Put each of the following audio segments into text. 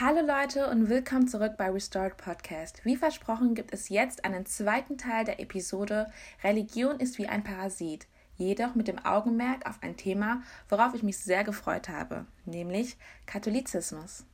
Hallo Leute und willkommen zurück bei Restored Podcast. Wie versprochen gibt es jetzt einen zweiten Teil der Episode Religion ist wie ein Parasit, jedoch mit dem Augenmerk auf ein Thema, worauf ich mich sehr gefreut habe, nämlich Katholizismus.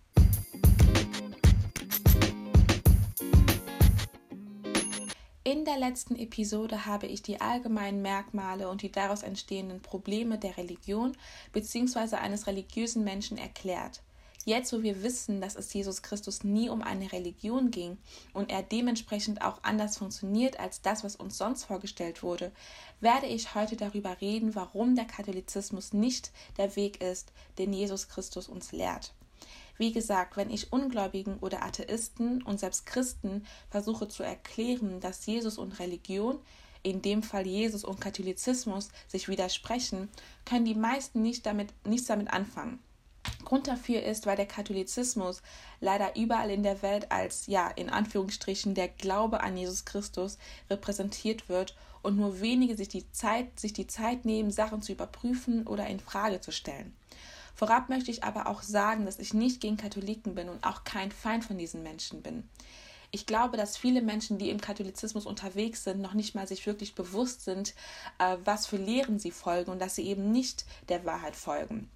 In der letzten Episode habe ich die allgemeinen Merkmale und die daraus entstehenden Probleme der Religion bzw. eines religiösen Menschen erklärt. Jetzt, wo wir wissen, dass es Jesus Christus nie um eine Religion ging und er dementsprechend auch anders funktioniert als das, was uns sonst vorgestellt wurde, werde ich heute darüber reden, warum der Katholizismus nicht der Weg ist, den Jesus Christus uns lehrt. Wie gesagt, wenn ich Ungläubigen oder Atheisten und selbst Christen versuche zu erklären, dass Jesus und Religion, in dem Fall Jesus und Katholizismus, sich widersprechen, können die meisten nicht damit, nichts damit anfangen. Grund dafür ist, weil der Katholizismus leider überall in der Welt als, ja, in Anführungsstrichen, der Glaube an Jesus Christus repräsentiert wird und nur wenige sich die Zeit, sich die Zeit nehmen, Sachen zu überprüfen oder in Frage zu stellen. Vorab möchte ich aber auch sagen, dass ich nicht gegen Katholiken bin und auch kein Feind von diesen Menschen bin. Ich glaube, dass viele Menschen, die im Katholizismus unterwegs sind, noch nicht mal sich wirklich bewusst sind, äh, was für Lehren sie folgen und dass sie eben nicht der Wahrheit folgen.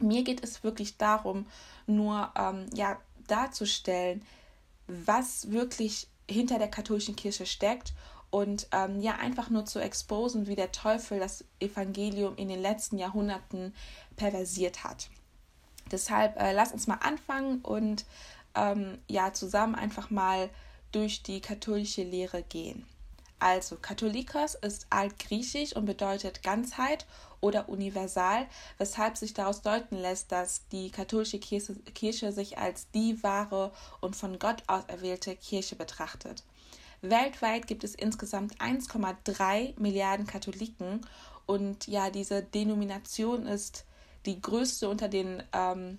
Mir geht es wirklich darum, nur ähm, ja, darzustellen, was wirklich hinter der katholischen Kirche steckt und ähm, ja einfach nur zu exposen, wie der Teufel das Evangelium in den letzten Jahrhunderten perversiert hat. Deshalb äh, lass uns mal anfangen und ähm, ja zusammen einfach mal durch die katholische Lehre gehen. Also Katholikos ist altgriechisch und bedeutet Ganzheit oder universal, weshalb sich daraus deuten lässt, dass die katholische Kirche, Kirche sich als die wahre und von Gott auserwählte Kirche betrachtet. Weltweit gibt es insgesamt 1,3 Milliarden Katholiken und ja, diese Denomination ist die größte unter den ähm,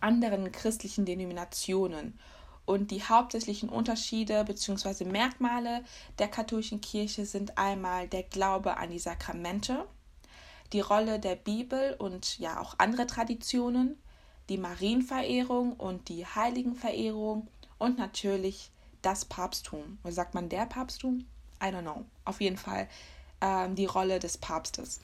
anderen christlichen Denominationen. Und die hauptsächlichen Unterschiede bzw. Merkmale der katholischen Kirche sind einmal der Glaube an die Sakramente, die Rolle der Bibel und ja auch andere Traditionen, die Marienverehrung und die Heiligenverehrung und natürlich das Papsttum. Oder sagt man der Papsttum? I don't know. Auf jeden Fall ähm, die Rolle des Papstes.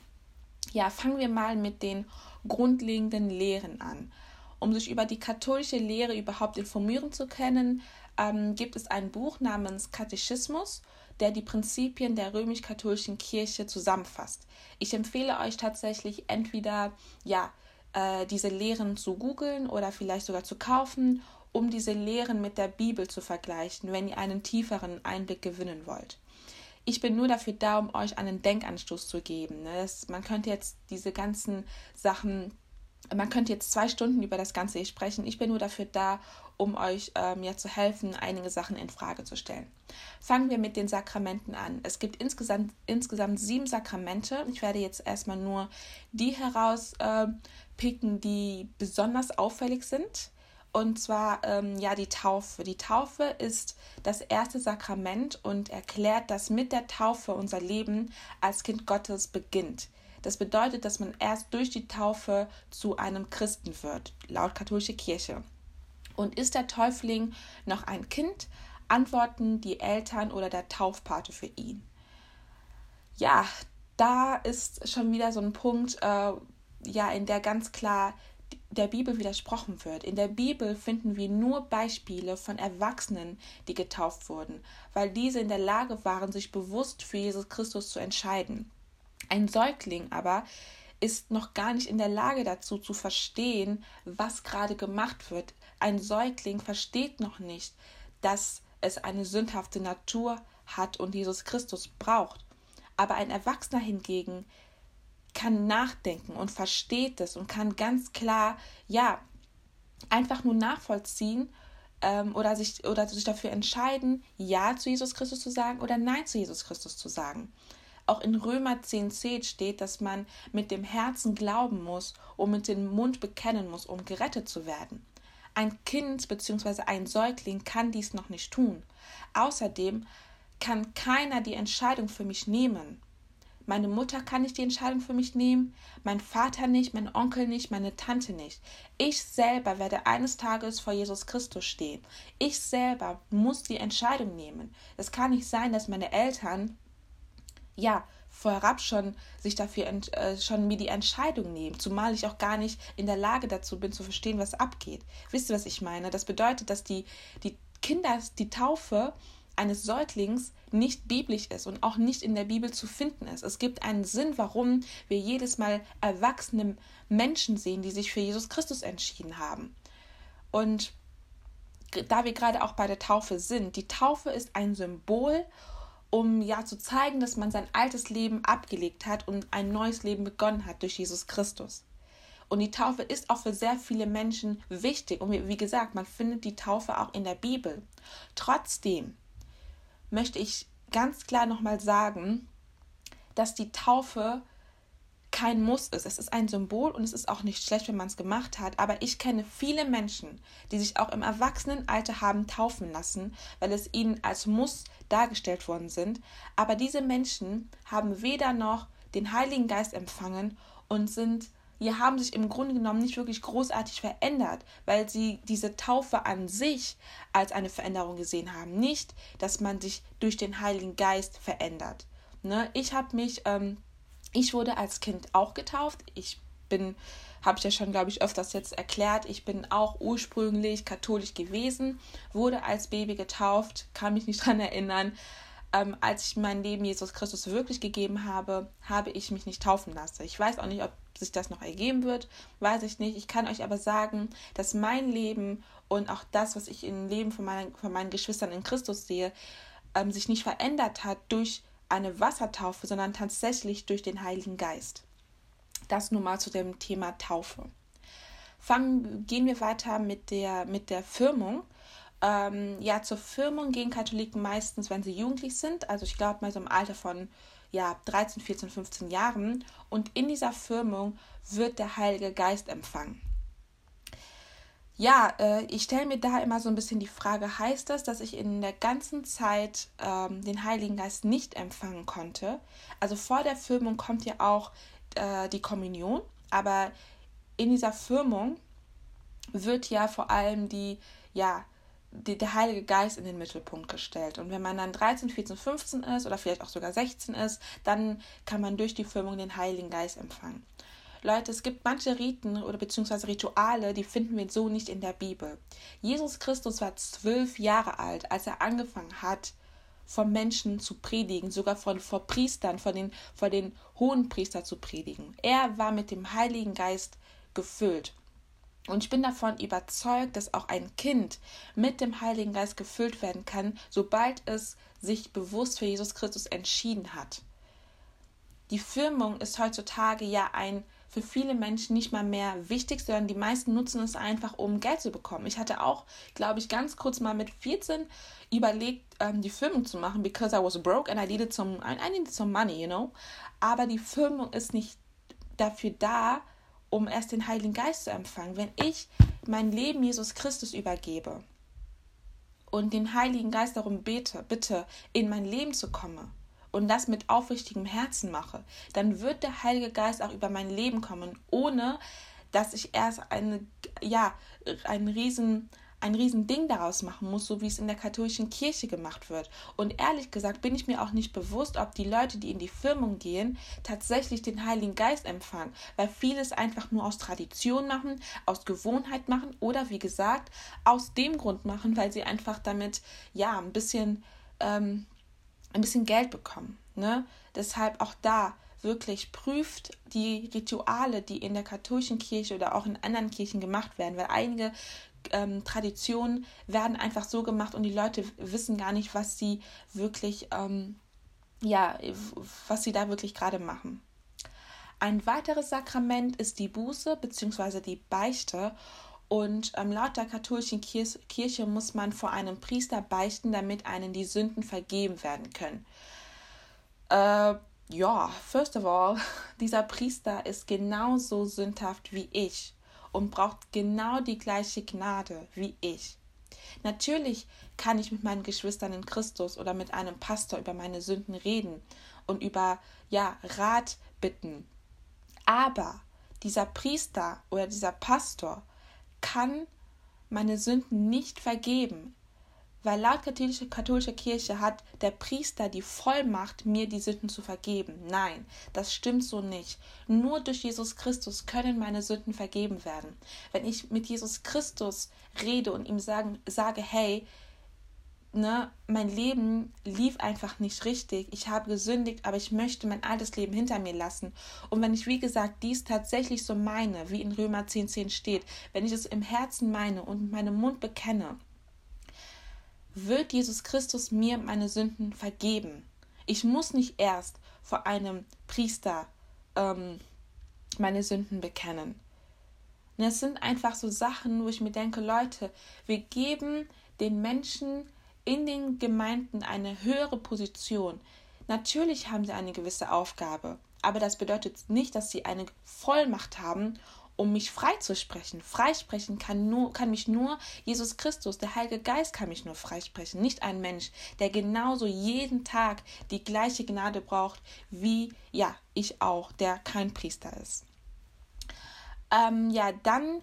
Ja, fangen wir mal mit den grundlegenden Lehren an. Um sich über die katholische Lehre überhaupt informieren zu können, ähm, gibt es ein Buch namens Katechismus, der die Prinzipien der römisch-katholischen Kirche zusammenfasst. Ich empfehle euch tatsächlich entweder ja äh, diese Lehren zu googeln oder vielleicht sogar zu kaufen, um diese Lehren mit der Bibel zu vergleichen, wenn ihr einen tieferen Einblick gewinnen wollt. Ich bin nur dafür da, um euch einen Denkanstoß zu geben. Ne? Das, man könnte jetzt diese ganzen Sachen man könnte jetzt zwei Stunden über das Ganze sprechen. Ich bin nur dafür da, um euch äh, mir zu helfen, einige Sachen in Frage zu stellen. Fangen wir mit den Sakramenten an. Es gibt insgesamt, insgesamt sieben Sakramente. Ich werde jetzt erstmal nur die herauspicken, äh, die besonders auffällig sind. Und zwar ähm, ja die Taufe. Die Taufe ist das erste Sakrament und erklärt, dass mit der Taufe unser Leben als Kind Gottes beginnt. Das bedeutet, dass man erst durch die Taufe zu einem Christen wird, laut katholische Kirche. Und ist der Täufling noch ein Kind, antworten die Eltern oder der Taufpate für ihn. Ja, da ist schon wieder so ein Punkt, äh, ja, in der ganz klar der Bibel widersprochen wird. In der Bibel finden wir nur Beispiele von Erwachsenen, die getauft wurden, weil diese in der Lage waren, sich bewusst für Jesus Christus zu entscheiden. Ein Säugling aber ist noch gar nicht in der Lage dazu zu verstehen, was gerade gemacht wird. Ein Säugling versteht noch nicht, dass es eine sündhafte Natur hat und Jesus Christus braucht. Aber ein Erwachsener hingegen kann nachdenken und versteht es und kann ganz klar, ja, einfach nur nachvollziehen ähm, oder, sich, oder sich dafür entscheiden, Ja zu Jesus Christus zu sagen oder Nein zu Jesus Christus zu sagen. Auch in Römer 10,10 steht, dass man mit dem Herzen glauben muss und mit dem Mund bekennen muss, um gerettet zu werden. Ein Kind bzw. ein Säugling kann dies noch nicht tun. Außerdem kann keiner die Entscheidung für mich nehmen. Meine Mutter kann nicht die Entscheidung für mich nehmen, mein Vater nicht, mein Onkel nicht, meine Tante nicht. Ich selber werde eines Tages vor Jesus Christus stehen. Ich selber muss die Entscheidung nehmen. Es kann nicht sein, dass meine Eltern ja vorab schon sich dafür äh, schon mir die Entscheidung nehmen, zumal ich auch gar nicht in der Lage dazu bin zu verstehen, was abgeht. Wisst ihr, was ich meine? Das bedeutet, dass die die Kinder die Taufe eines Säuglings nicht biblisch ist und auch nicht in der Bibel zu finden ist. Es gibt einen Sinn, warum wir jedes Mal erwachsene Menschen sehen, die sich für Jesus Christus entschieden haben. Und da wir gerade auch bei der Taufe sind, die Taufe ist ein Symbol, um ja zu zeigen, dass man sein altes Leben abgelegt hat und ein neues Leben begonnen hat durch Jesus Christus. Und die Taufe ist auch für sehr viele Menschen wichtig. Und wie gesagt, man findet die Taufe auch in der Bibel. Trotzdem möchte ich ganz klar nochmal sagen, dass die Taufe kein Muss ist. Es ist ein Symbol und es ist auch nicht schlecht, wenn man es gemacht hat. Aber ich kenne viele Menschen, die sich auch im Erwachsenenalter haben taufen lassen, weil es ihnen als Muss dargestellt worden sind. Aber diese Menschen haben weder noch den Heiligen Geist empfangen und sind die haben sich im Grunde genommen nicht wirklich großartig verändert, weil sie diese Taufe an sich als eine Veränderung gesehen haben. Nicht, dass man sich durch den Heiligen Geist verändert. Ne? Ich habe mich, ähm, ich wurde als Kind auch getauft. Ich bin, habe ich ja schon, glaube ich, öfters jetzt erklärt, ich bin auch ursprünglich katholisch gewesen, wurde als Baby getauft, kann mich nicht dran erinnern. Ähm, als ich mein Leben Jesus Christus wirklich gegeben habe, habe ich mich nicht taufen lassen. Ich weiß auch nicht, ob sich das noch ergeben wird, weiß ich nicht. Ich kann euch aber sagen, dass mein Leben und auch das, was ich im Leben von meinen, von meinen Geschwistern in Christus sehe, ähm, sich nicht verändert hat durch eine Wassertaufe, sondern tatsächlich durch den Heiligen Geist. Das nun mal zu dem Thema Taufe. Fangen, gehen wir weiter mit der, mit der Firmung. Ähm, ja, zur Firmung gehen Katholiken meistens, wenn sie jugendlich sind. Also ich glaube mal so im Alter von ja, 13, 14, 15 Jahren und in dieser Firmung wird der Heilige Geist empfangen. Ja, äh, ich stelle mir da immer so ein bisschen die Frage, heißt das, dass ich in der ganzen Zeit ähm, den Heiligen Geist nicht empfangen konnte? Also vor der Firmung kommt ja auch äh, die Kommunion, aber in dieser Firmung wird ja vor allem die, ja, die, der Heilige Geist in den Mittelpunkt gestellt. Und wenn man dann 13, 14, 15 ist oder vielleicht auch sogar 16 ist, dann kann man durch die Firmung den Heiligen Geist empfangen. Leute, es gibt manche Riten oder beziehungsweise Rituale, die finden wir so nicht in der Bibel. Jesus Christus war zwölf Jahre alt, als er angefangen hat, vom Menschen zu predigen, sogar von vor Priestern, von den, vor den hohen Priestern zu predigen. Er war mit dem Heiligen Geist gefüllt. Und ich bin davon überzeugt, dass auch ein Kind mit dem Heiligen Geist gefüllt werden kann, sobald es sich bewusst für Jesus Christus entschieden hat. Die Firmung ist heutzutage ja ein für viele Menschen nicht mal mehr wichtig, sondern die meisten nutzen es einfach, um Geld zu bekommen. Ich hatte auch, glaube ich, ganz kurz mal mit 14 überlegt, ähm, die Firmung zu machen, because I was broke and I needed some, I needed some money, you know. Aber die Firmung ist nicht dafür da, um erst den Heiligen Geist zu empfangen. Wenn ich mein Leben Jesus Christus übergebe und den Heiligen Geist darum bete, bitte in mein Leben zu kommen und das mit aufrichtigem Herzen mache, dann wird der Heilige Geist auch über mein Leben kommen, ohne dass ich erst eine, ja, einen riesen ein Riesending daraus machen muss, so wie es in der katholischen Kirche gemacht wird. Und ehrlich gesagt bin ich mir auch nicht bewusst, ob die Leute, die in die Firmung gehen, tatsächlich den Heiligen Geist empfangen, weil viele es einfach nur aus Tradition machen, aus Gewohnheit machen oder wie gesagt, aus dem Grund machen, weil sie einfach damit ja ein bisschen, ähm, ein bisschen Geld bekommen. Ne? Deshalb auch da wirklich prüft die Rituale, die in der katholischen Kirche oder auch in anderen Kirchen gemacht werden, weil einige ähm, Traditionen werden einfach so gemacht und die Leute wissen gar nicht, was sie wirklich, ähm, ja, was sie da wirklich gerade machen. Ein weiteres Sakrament ist die Buße bzw. die Beichte. Und ähm, laut der katholischen Kirche, muss man vor einem Priester beichten, damit einen die Sünden vergeben werden können. Äh, ja, first of all, dieser Priester ist genauso sündhaft wie ich und braucht genau die gleiche Gnade wie ich. Natürlich kann ich mit meinen Geschwistern in Christus oder mit einem Pastor über meine Sünden reden und über ja Rat bitten. Aber dieser Priester oder dieser Pastor kann meine Sünden nicht vergeben. Weil laut katholischer, katholischer Kirche hat der Priester die Vollmacht, mir die Sünden zu vergeben. Nein, das stimmt so nicht. Nur durch Jesus Christus können meine Sünden vergeben werden. Wenn ich mit Jesus Christus rede und ihm sagen, sage, hey, ne, mein Leben lief einfach nicht richtig. Ich habe gesündigt, aber ich möchte mein altes Leben hinter mir lassen. Und wenn ich, wie gesagt, dies tatsächlich so meine, wie in Römer 10,10 10 steht, wenn ich es im Herzen meine und mit meinem Mund bekenne, wird Jesus Christus mir meine Sünden vergeben. Ich muss nicht erst vor einem Priester ähm, meine Sünden bekennen. Und es sind einfach so Sachen, wo ich mir denke, Leute, wir geben den Menschen in den Gemeinden eine höhere Position. Natürlich haben sie eine gewisse Aufgabe, aber das bedeutet nicht, dass sie eine Vollmacht haben, um mich freizusprechen. Freisprechen kann, nur, kann mich nur Jesus Christus, der Heilige Geist kann mich nur freisprechen, nicht ein Mensch, der genauso jeden Tag die gleiche Gnade braucht, wie ja, ich auch, der kein Priester ist. Ähm, ja, dann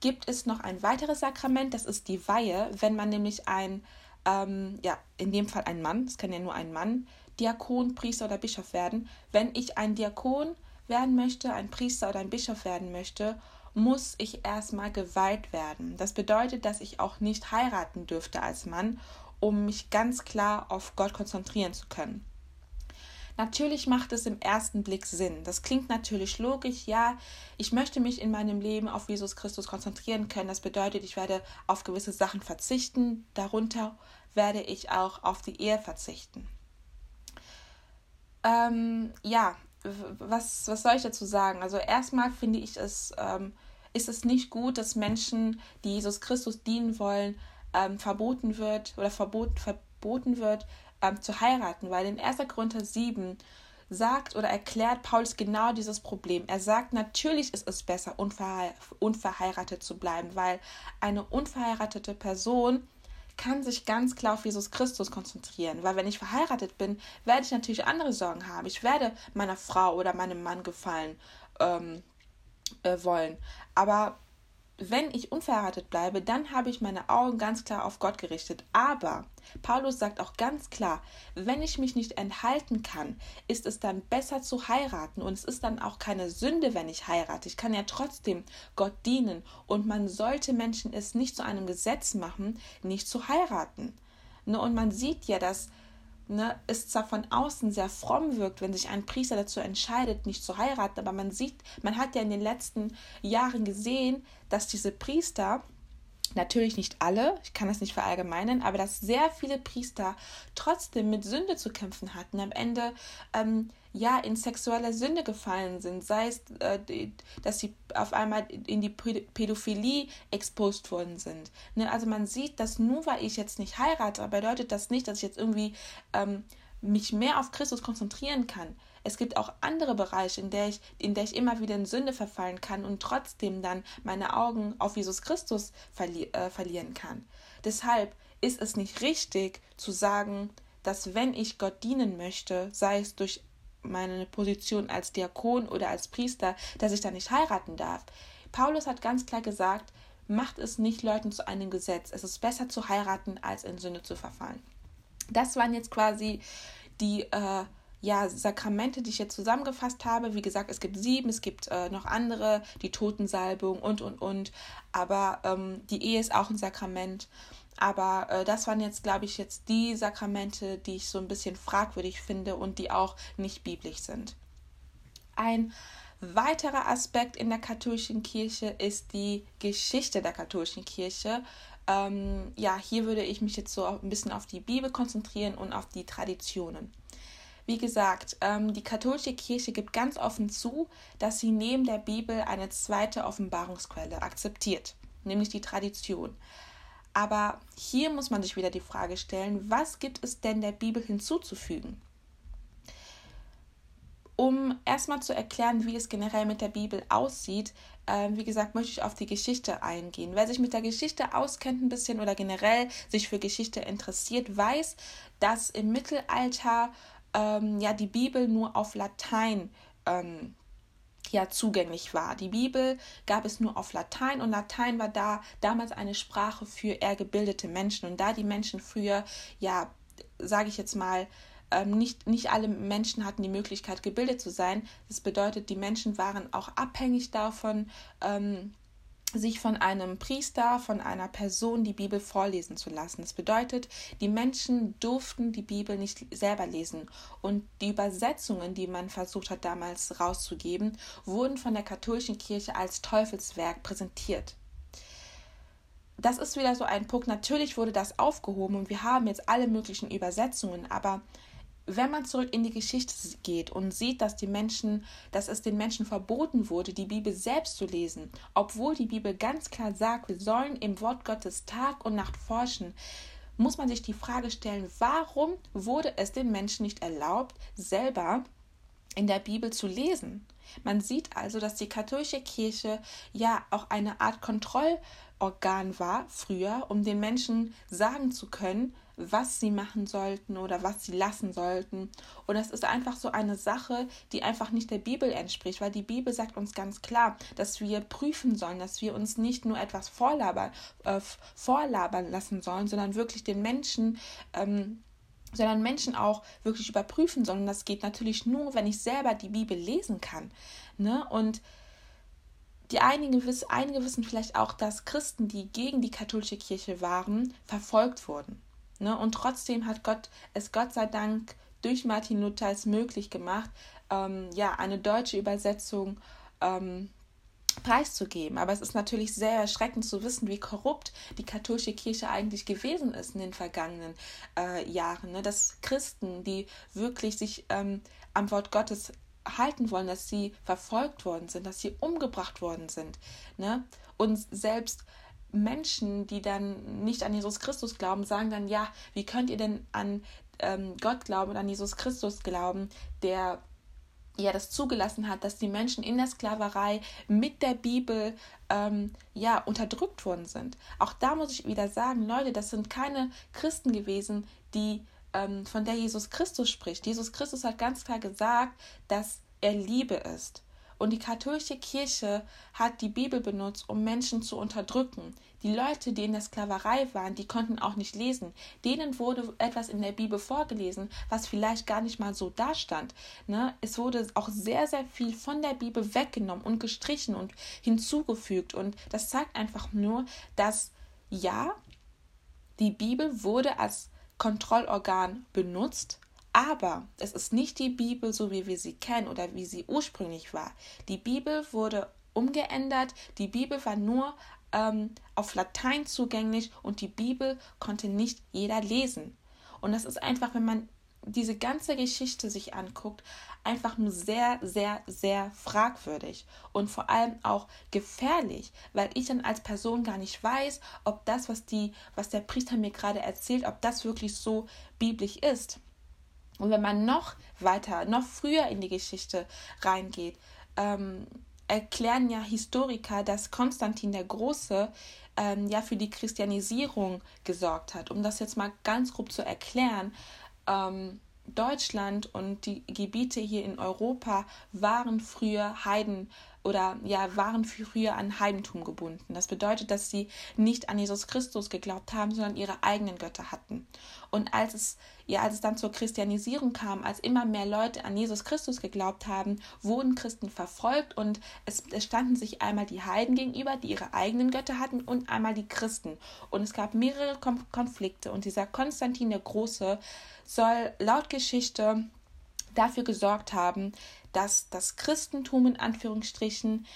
gibt es noch ein weiteres Sakrament, das ist die Weihe, wenn man nämlich ein, ähm, ja, in dem Fall ein Mann, es kann ja nur ein Mann, Diakon, Priester oder Bischof werden. Wenn ich ein Diakon werden möchte, ein Priester oder ein Bischof werden möchte, muss ich erstmal geweiht werden. Das bedeutet, dass ich auch nicht heiraten dürfte als Mann, um mich ganz klar auf Gott konzentrieren zu können. Natürlich macht es im ersten Blick Sinn. Das klingt natürlich logisch. Ja, ich möchte mich in meinem Leben auf Jesus Christus konzentrieren können. Das bedeutet, ich werde auf gewisse Sachen verzichten. Darunter werde ich auch auf die Ehe verzichten. Ähm, ja, was, was soll ich dazu sagen? Also erstmal finde ich es, ähm, ist es nicht gut, dass Menschen, die Jesus Christus dienen wollen, ähm, verboten wird oder verbot, verboten wird, ähm, zu heiraten, weil in 1. Korinther 7 sagt oder erklärt Paulus genau dieses Problem. Er sagt, natürlich ist es besser, unverhe unverheiratet zu bleiben, weil eine unverheiratete Person kann sich ganz klar auf Jesus Christus konzentrieren, weil wenn ich verheiratet bin, werde ich natürlich andere Sorgen haben. Ich werde meiner Frau oder meinem Mann gefallen ähm, äh, wollen. Aber wenn ich unverheiratet bleibe, dann habe ich meine Augen ganz klar auf Gott gerichtet. Aber Paulus sagt auch ganz klar, wenn ich mich nicht enthalten kann, ist es dann besser zu heiraten und es ist dann auch keine Sünde, wenn ich heirate. Ich kann ja trotzdem Gott dienen und man sollte Menschen es nicht zu einem Gesetz machen, nicht zu heiraten. Ne, und man sieht ja, dass ne, es zwar von außen sehr fromm wirkt, wenn sich ein Priester dazu entscheidet, nicht zu heiraten, aber man sieht, man hat ja in den letzten Jahren gesehen, dass diese Priester, natürlich nicht alle, ich kann das nicht verallgemeinern, aber dass sehr viele Priester trotzdem mit Sünde zu kämpfen hatten, am Ende ähm, ja in sexuelle Sünde gefallen sind, sei es, äh, dass sie auf einmal in die Pädophilie exposed worden sind. Ne? Also man sieht, dass nur weil ich jetzt nicht heirate, bedeutet das nicht, dass ich jetzt irgendwie ähm, mich mehr auf Christus konzentrieren kann. Es gibt auch andere Bereiche, in der ich, in der ich immer wieder in Sünde verfallen kann und trotzdem dann meine Augen auf Jesus Christus verli äh, verlieren kann. Deshalb ist es nicht richtig zu sagen, dass wenn ich Gott dienen möchte, sei es durch meine Position als Diakon oder als Priester, dass ich da nicht heiraten darf. Paulus hat ganz klar gesagt, macht es nicht Leuten zu einem Gesetz. Es ist besser zu heiraten, als in Sünde zu verfallen. Das waren jetzt quasi die äh, ja, Sakramente, die ich jetzt zusammengefasst habe. Wie gesagt, es gibt sieben, es gibt äh, noch andere, die Totensalbung und, und, und. Aber ähm, die Ehe ist auch ein Sakrament. Aber äh, das waren jetzt, glaube ich, jetzt die Sakramente, die ich so ein bisschen fragwürdig finde und die auch nicht biblisch sind. Ein weiterer Aspekt in der katholischen Kirche ist die Geschichte der katholischen Kirche. Ähm, ja, hier würde ich mich jetzt so ein bisschen auf die Bibel konzentrieren und auf die Traditionen. Wie gesagt, ähm, die katholische Kirche gibt ganz offen zu, dass sie neben der Bibel eine zweite Offenbarungsquelle akzeptiert, nämlich die Tradition. Aber hier muss man sich wieder die Frage stellen, was gibt es denn der Bibel hinzuzufügen? Um erstmal zu erklären, wie es generell mit der Bibel aussieht, ähm, wie gesagt, möchte ich auf die Geschichte eingehen. Wer sich mit der Geschichte auskennt ein bisschen oder generell sich für Geschichte interessiert, weiß, dass im Mittelalter ähm, ja die Bibel nur auf Latein ähm, ja zugänglich war. Die Bibel gab es nur auf Latein und Latein war da damals eine Sprache für eher gebildete Menschen und da die Menschen früher ja sage ich jetzt mal ähm, nicht, nicht alle Menschen hatten die Möglichkeit, gebildet zu sein. Das bedeutet, die Menschen waren auch abhängig davon, ähm, sich von einem Priester, von einer Person die Bibel vorlesen zu lassen. Das bedeutet, die Menschen durften die Bibel nicht selber lesen und die Übersetzungen, die man versucht hat damals rauszugeben, wurden von der katholischen Kirche als Teufelswerk präsentiert. Das ist wieder so ein Punkt. Natürlich wurde das aufgehoben und wir haben jetzt alle möglichen Übersetzungen, aber wenn man zurück in die Geschichte geht und sieht, dass die Menschen, dass es den Menschen verboten wurde, die Bibel selbst zu lesen, obwohl die Bibel ganz klar sagt, wir sollen im Wort Gottes Tag und Nacht forschen, muss man sich die Frage stellen, warum wurde es den Menschen nicht erlaubt, selber in der Bibel zu lesen? Man sieht also, dass die katholische Kirche ja auch eine Art Kontrollorgan war früher, um den Menschen sagen zu können, was sie machen sollten oder was sie lassen sollten. Und es ist einfach so eine Sache, die einfach nicht der Bibel entspricht, weil die Bibel sagt uns ganz klar, dass wir prüfen sollen, dass wir uns nicht nur etwas vorlabern, äh, vorlabern lassen sollen, sondern wirklich den Menschen ähm, sondern Menschen auch wirklich überprüfen sollen. Das geht natürlich nur, wenn ich selber die Bibel lesen kann. Ne? Und die einigen, einige wissen vielleicht auch, dass Christen, die gegen die katholische Kirche waren, verfolgt wurden. Ne? Und trotzdem hat Gott es Gott sei Dank durch Martin Luther es möglich gemacht, ähm, ja, eine deutsche Übersetzung ähm, preiszugeben. Aber es ist natürlich sehr erschreckend zu wissen, wie korrupt die katholische Kirche eigentlich gewesen ist in den vergangenen äh, Jahren. Ne? Dass Christen, die wirklich sich ähm, am Wort Gottes halten wollen, dass sie verfolgt worden sind, dass sie umgebracht worden sind. Ne? Und selbst Menschen, die dann nicht an Jesus Christus glauben, sagen dann, ja, wie könnt ihr denn an ähm, Gott glauben und an Jesus Christus glauben, der ja das zugelassen hat, dass die Menschen in der Sklaverei mit der Bibel ähm, ja unterdrückt worden sind. Auch da muss ich wieder sagen, Leute, das sind keine Christen gewesen, die ähm, von der Jesus Christus spricht. Jesus Christus hat ganz klar gesagt, dass er Liebe ist. Und die katholische Kirche hat die Bibel benutzt, um Menschen zu unterdrücken. Die Leute, die in der Sklaverei waren, die konnten auch nicht lesen. Denen wurde etwas in der Bibel vorgelesen, was vielleicht gar nicht mal so dastand. Ne? Es wurde auch sehr, sehr viel von der Bibel weggenommen und gestrichen und hinzugefügt. Und das zeigt einfach nur, dass ja, die Bibel wurde als Kontrollorgan benutzt, aber es ist nicht die Bibel, so wie wir sie kennen oder wie sie ursprünglich war. Die Bibel wurde umgeändert. Die Bibel war nur ähm, auf Latein zugänglich und die Bibel konnte nicht jeder lesen. Und das ist einfach, wenn man diese ganze Geschichte sich anguckt, einfach nur sehr, sehr, sehr fragwürdig und vor allem auch gefährlich, weil ich dann als Person gar nicht weiß, ob das, was die, was der Priester mir gerade erzählt, ob das wirklich so biblisch ist. Und wenn man noch weiter, noch früher in die Geschichte reingeht, ähm, erklären ja Historiker, dass Konstantin der Große ähm, ja für die Christianisierung gesorgt hat. Um das jetzt mal ganz grob zu erklären, ähm, Deutschland und die Gebiete hier in Europa waren früher Heiden oder ja, waren früher an Heidentum gebunden. Das bedeutet, dass sie nicht an Jesus Christus geglaubt haben, sondern ihre eigenen Götter hatten. Und als es, ja, als es dann zur Christianisierung kam, als immer mehr Leute an Jesus Christus geglaubt haben, wurden Christen verfolgt und es, es standen sich einmal die Heiden gegenüber, die ihre eigenen Götter hatten, und einmal die Christen. Und es gab mehrere Konflikte. Und dieser Konstantin der Große soll laut Geschichte dafür gesorgt haben, dass das Christentum in Anführungsstrichen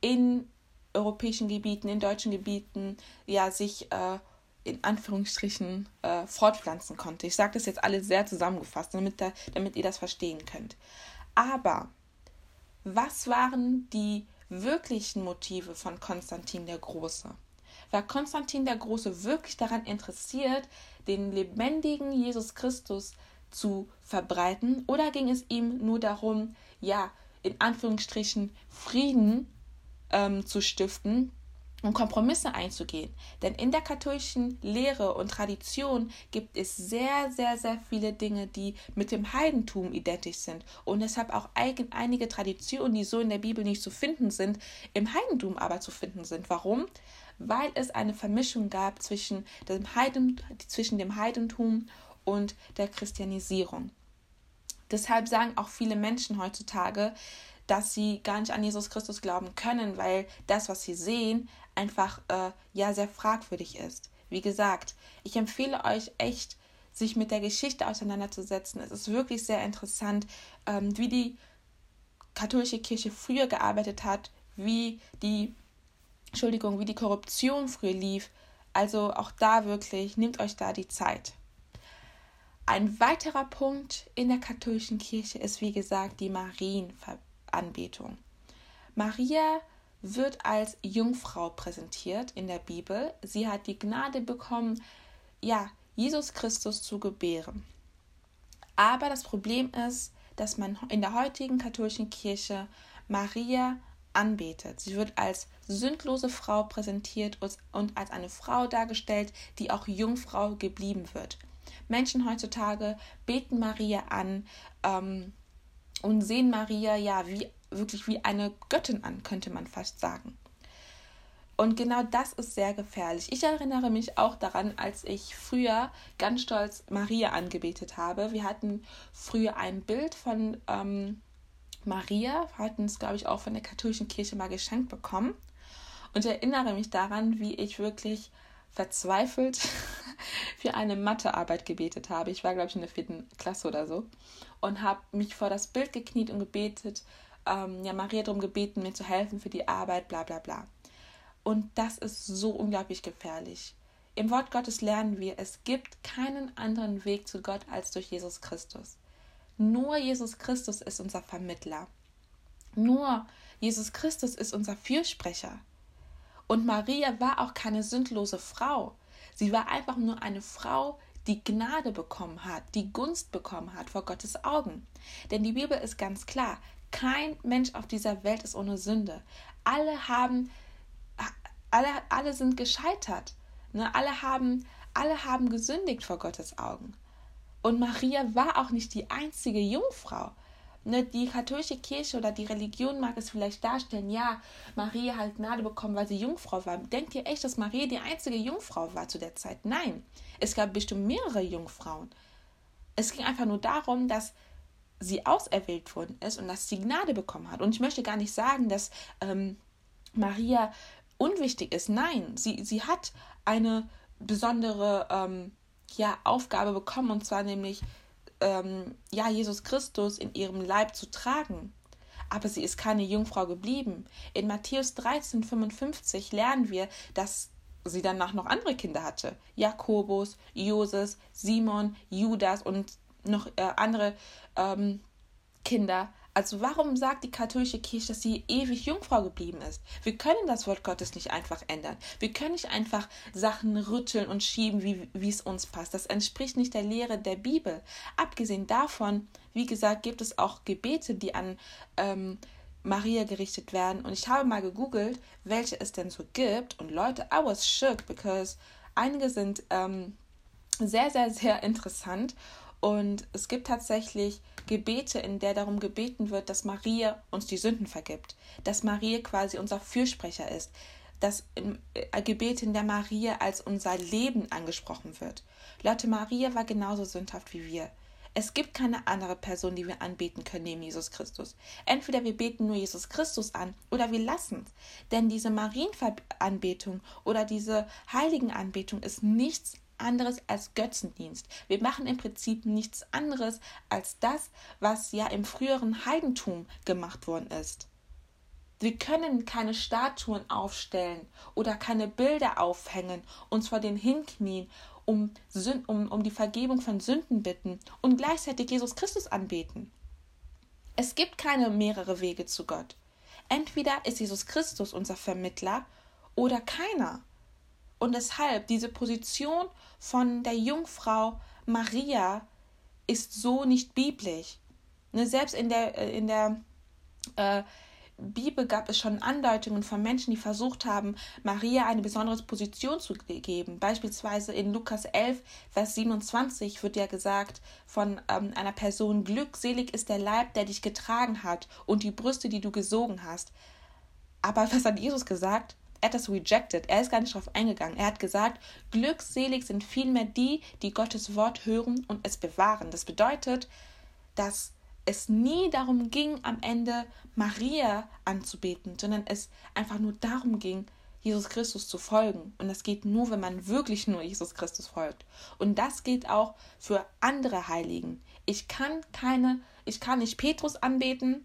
in europäischen Gebieten, in deutschen Gebieten, ja, sich äh, in Anführungsstrichen äh, fortpflanzen konnte. Ich sage das jetzt alles sehr zusammengefasst, damit, da, damit ihr das verstehen könnt. Aber was waren die wirklichen Motive von Konstantin der Große? War Konstantin der Große wirklich daran interessiert, den lebendigen Jesus Christus zu verbreiten oder ging es ihm nur darum, ja, in Anführungsstrichen Frieden ähm, zu stiften und Kompromisse einzugehen. Denn in der katholischen Lehre und Tradition gibt es sehr, sehr, sehr viele Dinge, die mit dem Heidentum identisch sind und deshalb auch einige Traditionen, die so in der Bibel nicht zu finden sind, im Heidentum aber zu finden sind. Warum? Weil es eine Vermischung gab zwischen dem, Heiden, zwischen dem Heidentum und der Christianisierung. Deshalb sagen auch viele Menschen heutzutage, dass sie gar nicht an Jesus Christus glauben können, weil das, was sie sehen, einfach äh, ja sehr fragwürdig ist. Wie gesagt, ich empfehle euch echt, sich mit der Geschichte auseinanderzusetzen. Es ist wirklich sehr interessant, ähm, wie die katholische Kirche früher gearbeitet hat, wie die Entschuldigung, wie die Korruption früher lief. Also auch da wirklich, nehmt euch da die Zeit. Ein weiterer Punkt in der katholischen Kirche ist, wie gesagt, die Marienanbetung. Maria wird als Jungfrau präsentiert in der Bibel. Sie hat die Gnade bekommen, ja, Jesus Christus zu gebären. Aber das Problem ist, dass man in der heutigen katholischen Kirche Maria anbetet. Sie wird als sündlose Frau präsentiert und als eine Frau dargestellt, die auch Jungfrau geblieben wird. Menschen heutzutage beten Maria an ähm, und sehen Maria ja wie wirklich wie eine Göttin an, könnte man fast sagen. Und genau das ist sehr gefährlich. Ich erinnere mich auch daran, als ich früher ganz stolz Maria angebetet habe. Wir hatten früher ein Bild von ähm, Maria, hatten es, glaube ich, auch von der katholischen Kirche mal geschenkt bekommen. Und erinnere mich daran, wie ich wirklich verzweifelt für eine Mathearbeit gebetet habe. Ich war, glaube ich, in der vierten Klasse oder so. Und habe mich vor das Bild gekniet und gebetet, ähm, ja, Maria darum gebeten, mir zu helfen für die Arbeit, bla bla bla. Und das ist so unglaublich gefährlich. Im Wort Gottes lernen wir, es gibt keinen anderen Weg zu Gott als durch Jesus Christus. Nur Jesus Christus ist unser Vermittler. Nur Jesus Christus ist unser Fürsprecher. Und Maria war auch keine sündlose Frau. Sie war einfach nur eine Frau, die Gnade bekommen hat, die Gunst bekommen hat vor Gottes Augen. Denn die Bibel ist ganz klar, kein Mensch auf dieser Welt ist ohne Sünde. Alle haben, alle, alle sind gescheitert. Ne? Alle, haben, alle haben gesündigt vor Gottes Augen. Und Maria war auch nicht die einzige Jungfrau. Ne, die katholische Kirche oder die Religion mag es vielleicht darstellen, ja, Maria hat Gnade bekommen, weil sie Jungfrau war. Denkt ihr echt, dass Maria die einzige Jungfrau war zu der Zeit? Nein, es gab bestimmt mehrere Jungfrauen. Es ging einfach nur darum, dass sie auserwählt worden ist und dass sie Gnade bekommen hat. Und ich möchte gar nicht sagen, dass ähm, Maria unwichtig ist. Nein, sie, sie hat eine besondere ähm, ja, Aufgabe bekommen, und zwar nämlich ähm, ja, Jesus Christus in ihrem Leib zu tragen. Aber sie ist keine Jungfrau geblieben. In Matthäus 13, 55 lernen wir, dass sie danach noch andere Kinder hatte. Jakobus, Joses, Simon, Judas und noch äh, andere ähm, Kinder. Also warum sagt die katholische Kirche, dass sie ewig Jungfrau geblieben ist? Wir können das Wort Gottes nicht einfach ändern. Wir können nicht einfach Sachen rütteln und schieben, wie, wie es uns passt. Das entspricht nicht der Lehre der Bibel. Abgesehen davon, wie gesagt, gibt es auch Gebete, die an ähm, Maria gerichtet werden. Und ich habe mal gegoogelt, welche es denn so gibt. Und Leute, I was shook, because einige sind ähm, sehr, sehr, sehr interessant. Und es gibt tatsächlich Gebete, in der darum gebeten wird, dass Maria uns die Sünden vergibt, dass Maria quasi unser Fürsprecher ist, dass äh, Gebete, in der Maria als unser Leben angesprochen wird. Leute, Maria war genauso sündhaft wie wir. Es gibt keine andere Person, die wir anbeten können neben Jesus Christus. Entweder wir beten nur Jesus Christus an oder wir lassen es. Denn diese Marienanbetung oder diese Heiligenanbetung ist nichts anderes als Götzendienst. Wir machen im Prinzip nichts anderes als das, was ja im früheren Heidentum gemacht worden ist. Wir können keine Statuen aufstellen oder keine Bilder aufhängen, uns vor den hinknien, um, um, um die Vergebung von Sünden bitten und gleichzeitig Jesus Christus anbeten. Es gibt keine mehrere Wege zu Gott. Entweder ist Jesus Christus unser Vermittler oder keiner. Und deshalb diese Position von der Jungfrau Maria ist so nicht biblisch. Ne, selbst in der, äh, in der, äh, Bibel gab es schon Andeutungen von Menschen, die versucht haben, Maria eine besondere Position zu geben. Beispielsweise in Lukas 11, Vers 27 wird ja gesagt von ähm, einer Person, glückselig ist der Leib, der dich getragen hat und die Brüste, die du gesogen hast. Aber was hat Jesus gesagt? Er hat das rejected. Er ist gar nicht darauf eingegangen. Er hat gesagt, glückselig sind vielmehr die, die Gottes Wort hören und es bewahren. Das bedeutet, dass es nie darum ging, am Ende Maria anzubeten, sondern es einfach nur darum ging, Jesus Christus zu folgen. Und das geht nur, wenn man wirklich nur Jesus Christus folgt. Und das gilt auch für andere Heiligen. Ich kann keine, ich kann nicht Petrus anbeten,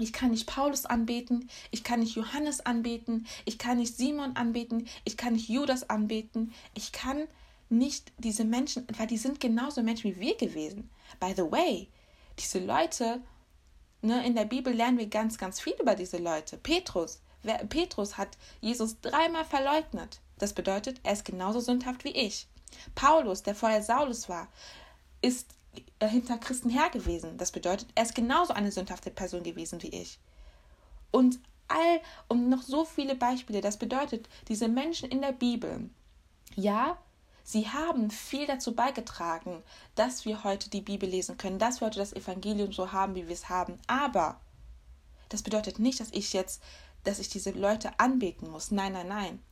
ich kann nicht Paulus anbeten, ich kann nicht Johannes anbeten, ich kann nicht Simon anbeten, ich kann nicht Judas anbeten, ich kann nicht diese Menschen, weil die sind genauso Menschen wie wir gewesen. By the way, diese Leute, ne, in der Bibel lernen wir ganz, ganz viel über diese Leute. Petrus, wer, Petrus hat Jesus dreimal verleugnet. Das bedeutet, er ist genauso sündhaft wie ich. Paulus, der vorher Saulus war, ist hinter Christen her gewesen. Das bedeutet, er ist genauso eine sündhafte Person gewesen wie ich. Und all und noch so viele Beispiele. Das bedeutet, diese Menschen in der Bibel, ja, Sie haben viel dazu beigetragen, dass wir heute die Bibel lesen können, dass wir heute das Evangelium so haben, wie wir es haben. Aber das bedeutet nicht, dass ich jetzt, dass ich diese Leute anbeten muss. Nein, nein, nein.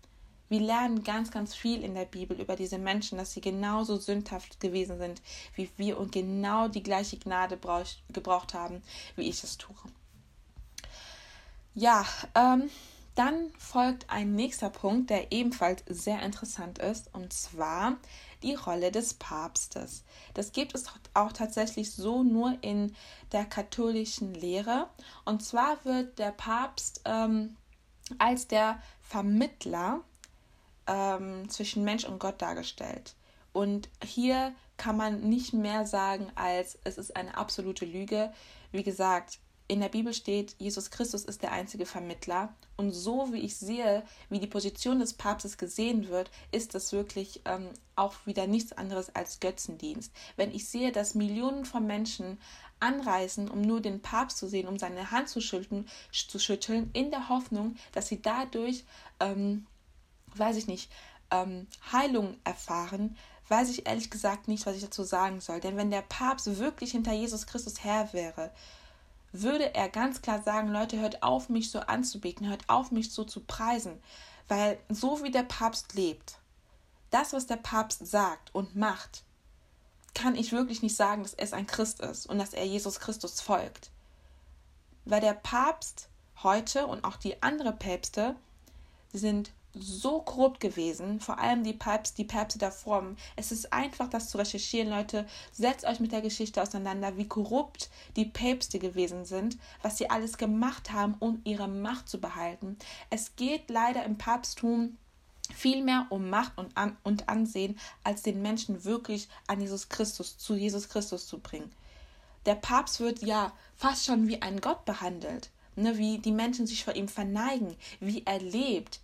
Wir lernen ganz, ganz viel in der Bibel über diese Menschen, dass sie genauso sündhaft gewesen sind wie wir und genau die gleiche Gnade gebraucht haben, wie ich es tue. Ja, ähm, dann folgt ein nächster Punkt, der ebenfalls sehr interessant ist, und zwar die Rolle des Papstes. Das gibt es auch tatsächlich so nur in der katholischen Lehre. Und zwar wird der Papst ähm, als der Vermittler ähm, zwischen Mensch und Gott dargestellt. Und hier kann man nicht mehr sagen, als es ist eine absolute Lüge. Wie gesagt, in der Bibel steht, Jesus Christus ist der einzige Vermittler. Und so wie ich sehe, wie die Position des Papstes gesehen wird, ist das wirklich ähm, auch wieder nichts anderes als Götzendienst. Wenn ich sehe, dass Millionen von Menschen anreisen, um nur den Papst zu sehen, um seine Hand zu schütteln, zu schütteln in der Hoffnung, dass sie dadurch, ähm, weiß ich nicht, ähm, Heilung erfahren, weiß ich ehrlich gesagt nicht, was ich dazu sagen soll. Denn wenn der Papst wirklich hinter Jesus Christus Herr wäre, würde er ganz klar sagen, Leute, hört auf, mich so anzubeten, hört auf, mich so zu preisen, weil so wie der Papst lebt, das, was der Papst sagt und macht, kann ich wirklich nicht sagen, dass es ein Christ ist und dass er Jesus Christus folgt. Weil der Papst heute und auch die anderen Päpste sind so korrupt gewesen, vor allem die Papst, die Päpste davor. Es ist einfach, das zu recherchieren, Leute. Setzt euch mit der Geschichte auseinander, wie korrupt die Päpste gewesen sind, was sie alles gemacht haben, um ihre Macht zu behalten. Es geht leider im Papsttum viel mehr um Macht und, An und Ansehen, als den Menschen wirklich an Jesus Christus, zu Jesus Christus zu bringen. Der Papst wird ja fast schon wie ein Gott behandelt, ne, wie die Menschen sich vor ihm verneigen, wie er lebt,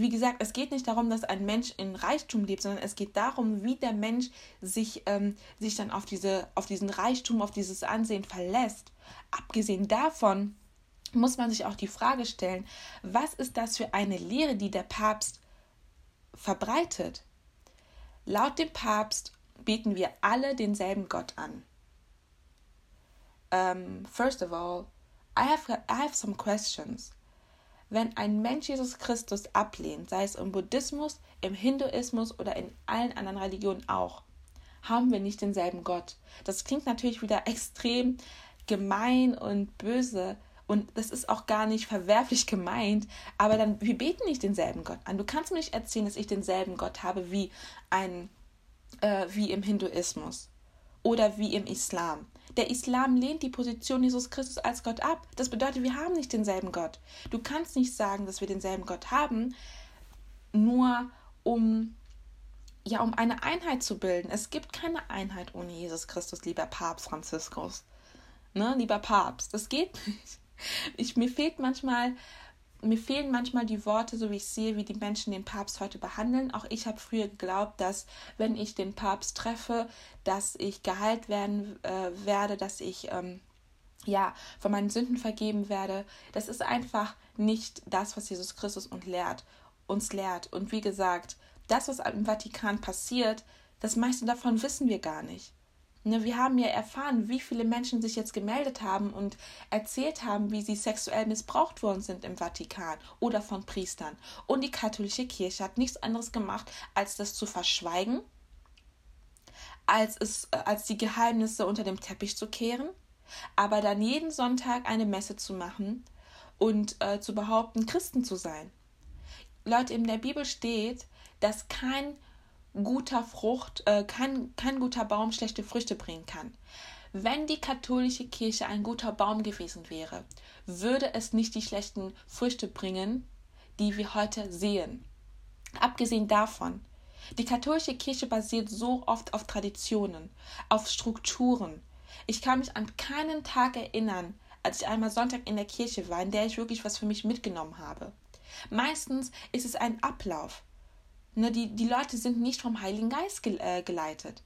wie gesagt, es geht nicht darum, dass ein Mensch in Reichtum lebt, sondern es geht darum, wie der Mensch sich, ähm, sich dann auf, diese, auf diesen Reichtum, auf dieses Ansehen verlässt. Abgesehen davon muss man sich auch die Frage stellen, was ist das für eine Lehre, die der Papst verbreitet? Laut dem Papst beten wir alle denselben Gott an. Um, ähm, first of all, I have, I have some questions. Wenn ein Mensch Jesus Christus ablehnt, sei es im Buddhismus, im Hinduismus oder in allen anderen Religionen auch, haben wir nicht denselben Gott. Das klingt natürlich wieder extrem gemein und böse und das ist auch gar nicht verwerflich gemeint, aber dann wir beten nicht denselben Gott an. Du kannst mir nicht erzählen, dass ich denselben Gott habe wie ein äh, wie im Hinduismus oder wie im Islam. Der Islam lehnt die Position Jesus Christus als Gott ab. Das bedeutet, wir haben nicht denselben Gott. Du kannst nicht sagen, dass wir denselben Gott haben, nur um ja, um eine Einheit zu bilden. Es gibt keine Einheit ohne Jesus Christus, lieber Papst Franziskus. Ne, lieber Papst, das geht nicht. Ich, mir fehlt manchmal mir fehlen manchmal die Worte, so wie ich sehe, wie die Menschen den Papst heute behandeln. Auch ich habe früher geglaubt, dass wenn ich den Papst treffe, dass ich geheilt werden äh, werde, dass ich ähm, ja, von meinen Sünden vergeben werde. Das ist einfach nicht das, was Jesus Christus uns lehrt, uns lehrt. Und wie gesagt, das, was im Vatikan passiert, das meiste davon wissen wir gar nicht. Ne, wir haben ja erfahren, wie viele Menschen sich jetzt gemeldet haben und erzählt haben, wie sie sexuell missbraucht worden sind im Vatikan oder von Priestern. Und die katholische Kirche hat nichts anderes gemacht, als das zu verschweigen, als, es, äh, als die Geheimnisse unter dem Teppich zu kehren, aber dann jeden Sonntag eine Messe zu machen und äh, zu behaupten, Christen zu sein. Leute, in der Bibel steht, dass kein guter Frucht, äh, kein, kein guter Baum schlechte Früchte bringen kann. Wenn die katholische Kirche ein guter Baum gewesen wäre, würde es nicht die schlechten Früchte bringen, die wir heute sehen. Abgesehen davon, die katholische Kirche basiert so oft auf Traditionen, auf Strukturen. Ich kann mich an keinen Tag erinnern, als ich einmal Sonntag in der Kirche war, in der ich wirklich was für mich mitgenommen habe. Meistens ist es ein Ablauf. Ne, die, die Leute sind nicht vom Heiligen Geist ge äh, geleitet.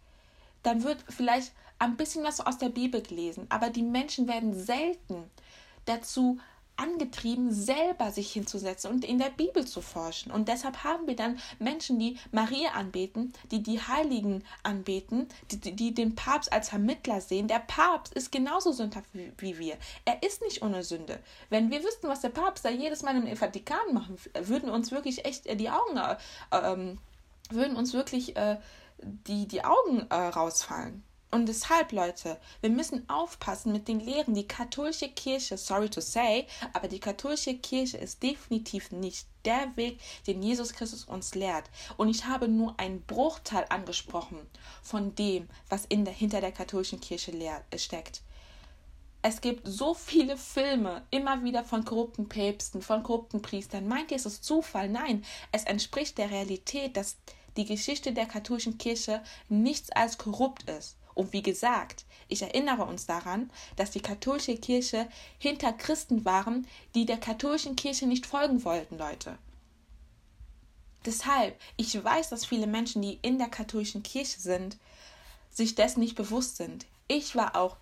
Dann wird vielleicht ein bisschen was aus der Bibel gelesen, aber die Menschen werden selten dazu angetrieben, selber sich hinzusetzen und in der Bibel zu forschen. Und deshalb haben wir dann Menschen, die Maria anbeten, die die Heiligen anbeten, die, die den Papst als Vermittler sehen. Der Papst ist genauso sündhaft wie, wie wir. Er ist nicht ohne Sünde. Wenn wir wüssten, was der Papst da jedes Mal im Vatikan machen, würden uns wirklich echt die Augen, äh, ähm, würden uns wirklich äh, die, die Augen äh, rausfallen. Und deshalb, Leute, wir müssen aufpassen mit den Lehren. Die katholische Kirche, sorry to say, aber die katholische Kirche ist definitiv nicht der Weg, den Jesus Christus uns lehrt. Und ich habe nur einen Bruchteil angesprochen von dem, was in der, hinter der katholischen Kirche lehr, äh, steckt. Es gibt so viele Filme, immer wieder von korrupten Päpsten, von korrupten Priestern. Meint ihr, es ist Zufall? Nein, es entspricht der Realität, dass die Geschichte der katholischen Kirche nichts als korrupt ist. Und wie gesagt, ich erinnere uns daran, dass die katholische Kirche hinter Christen waren, die der katholischen Kirche nicht folgen wollten, Leute. Deshalb, ich weiß, dass viele Menschen, die in der katholischen Kirche sind, sich dessen nicht bewusst sind. Ich war auch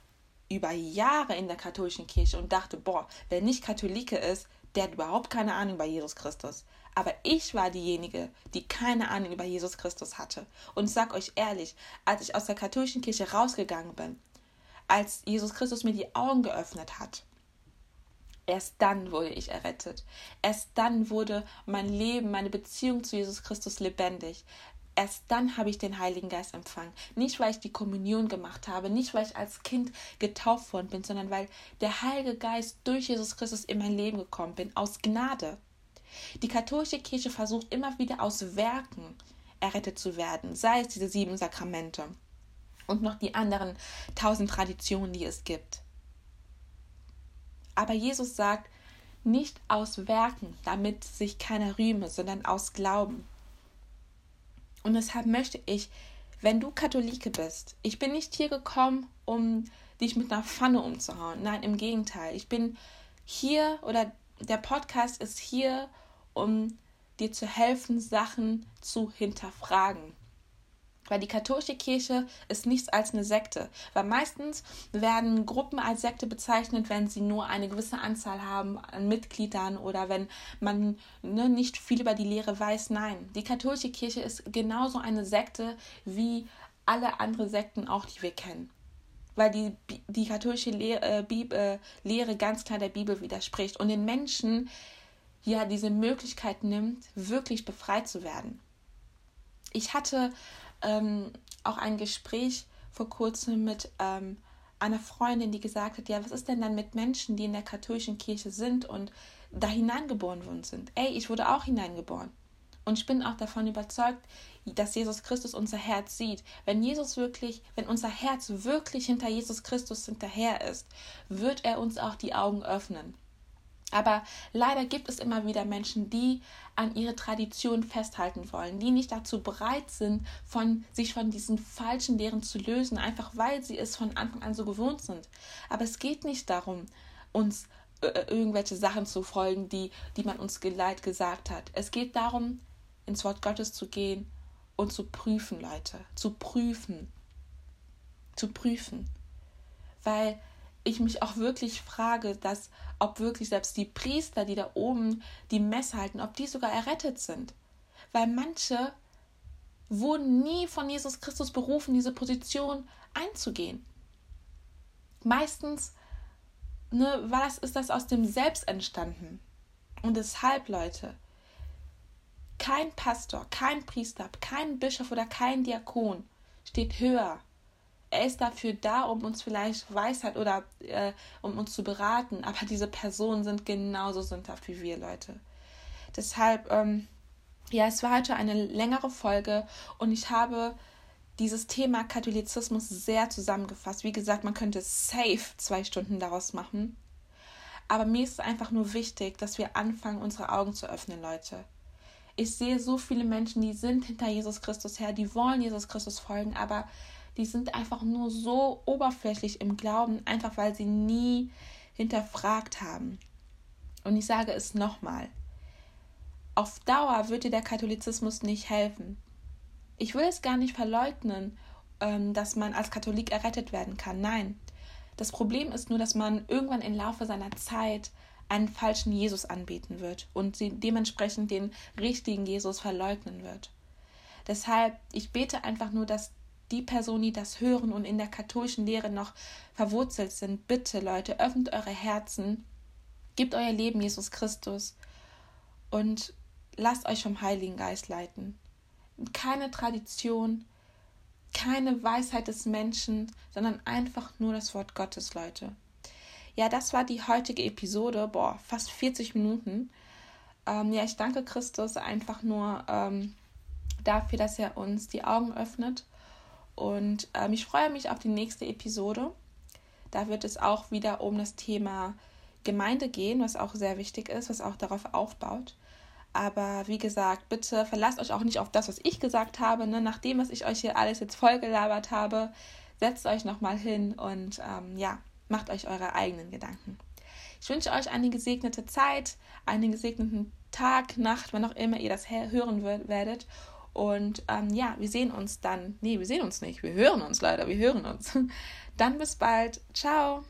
über Jahre in der katholischen Kirche und dachte, boah, wer nicht Katholike ist, der hat überhaupt keine Ahnung über Jesus Christus. Aber ich war diejenige, die keine Ahnung über Jesus Christus hatte. Und ich sag euch ehrlich, als ich aus der katholischen Kirche rausgegangen bin, als Jesus Christus mir die Augen geöffnet hat, erst dann wurde ich errettet. Erst dann wurde mein Leben, meine Beziehung zu Jesus Christus lebendig. Erst dann habe ich den Heiligen Geist empfangen. Nicht, weil ich die Kommunion gemacht habe, nicht, weil ich als Kind getauft worden bin, sondern weil der Heilige Geist durch Jesus Christus in mein Leben gekommen bin, aus Gnade. Die katholische Kirche versucht immer wieder aus Werken errettet zu werden, sei es diese sieben Sakramente und noch die anderen tausend Traditionen, die es gibt. Aber Jesus sagt, nicht aus Werken, damit sich keiner rühme, sondern aus Glauben. Und deshalb möchte ich, wenn du Katholike bist, ich bin nicht hier gekommen, um dich mit einer Pfanne umzuhauen. Nein, im Gegenteil. Ich bin hier oder der Podcast ist hier, um dir zu helfen, Sachen zu hinterfragen. Weil die katholische Kirche ist nichts als eine Sekte. Weil meistens werden Gruppen als Sekte bezeichnet, wenn sie nur eine gewisse Anzahl haben an Mitgliedern oder wenn man ne, nicht viel über die Lehre weiß. Nein, die katholische Kirche ist genauso eine Sekte wie alle anderen Sekten auch, die wir kennen. Weil die, die katholische Lehre, äh, Bibel, äh, Lehre ganz klar der Bibel widerspricht und den Menschen ja diese Möglichkeit nimmt, wirklich befreit zu werden. Ich hatte ähm, auch ein Gespräch vor kurzem mit ähm, einer Freundin, die gesagt hat, ja, was ist denn dann mit Menschen, die in der katholischen Kirche sind und da hineingeboren worden sind? Ey, ich wurde auch hineingeboren. Und ich bin auch davon überzeugt, dass Jesus Christus unser Herz sieht. Wenn Jesus wirklich, wenn unser Herz wirklich hinter Jesus Christus hinterher ist, wird er uns auch die Augen öffnen. Aber leider gibt es immer wieder Menschen, die an ihre Tradition festhalten wollen, die nicht dazu bereit sind, von, sich von diesen falschen Lehren zu lösen, einfach weil sie es von Anfang an so gewohnt sind. Aber es geht nicht darum, uns äh, irgendwelche Sachen zu folgen, die, die man uns geleit gesagt hat. Es geht darum, ins Wort Gottes zu gehen und zu prüfen, Leute, zu prüfen, zu prüfen. Weil ich mich auch wirklich frage, dass ob wirklich selbst die Priester, die da oben die Messe halten, ob die sogar errettet sind. Weil manche wurden nie von Jesus Christus berufen, diese Position einzugehen. Meistens ne, war das, ist das aus dem Selbst entstanden. Und deshalb, Leute, kein Pastor, kein Priester, kein Bischof oder kein Diakon steht höher. Er ist dafür da, um uns vielleicht Weisheit oder äh, um uns zu beraten, aber diese Personen sind genauso sündhaft wie wir, Leute. Deshalb, ähm, ja, es war heute eine längere Folge und ich habe dieses Thema Katholizismus sehr zusammengefasst. Wie gesagt, man könnte safe zwei Stunden daraus machen. Aber mir ist es einfach nur wichtig, dass wir anfangen, unsere Augen zu öffnen, Leute. Ich sehe so viele Menschen, die sind hinter Jesus Christus her, die wollen Jesus Christus folgen, aber die sind einfach nur so oberflächlich im Glauben, einfach weil sie nie hinterfragt haben. Und ich sage es nochmal, auf Dauer wird dir der Katholizismus nicht helfen. Ich will es gar nicht verleugnen, ähm, dass man als Katholik errettet werden kann. Nein. Das Problem ist nur, dass man irgendwann im Laufe seiner Zeit einen falschen Jesus anbeten wird und dementsprechend den richtigen Jesus verleugnen wird. Deshalb, ich bete einfach nur, dass die Personen, die das hören und in der katholischen Lehre noch verwurzelt sind, bitte Leute, öffnet eure Herzen, gebt euer Leben Jesus Christus und lasst euch vom Heiligen Geist leiten. Keine Tradition, keine Weisheit des Menschen, sondern einfach nur das Wort Gottes, Leute. Ja, das war die heutige Episode. Boah, fast 40 Minuten. Ähm, ja, ich danke Christus einfach nur ähm, dafür, dass er uns die Augen öffnet. Und ähm, ich freue mich auf die nächste Episode. Da wird es auch wieder um das Thema Gemeinde gehen, was auch sehr wichtig ist, was auch darauf aufbaut. Aber wie gesagt, bitte verlasst euch auch nicht auf das, was ich gesagt habe. Ne? Nach was ich euch hier alles jetzt vollgelabert habe, setzt euch nochmal hin und ähm, ja, macht euch eure eigenen Gedanken. Ich wünsche euch eine gesegnete Zeit, einen gesegneten Tag, Nacht, wann auch immer ihr das hören werdet. Und ähm, ja, wir sehen uns dann. Nee, wir sehen uns nicht. Wir hören uns leider. Wir hören uns. Dann bis bald. Ciao.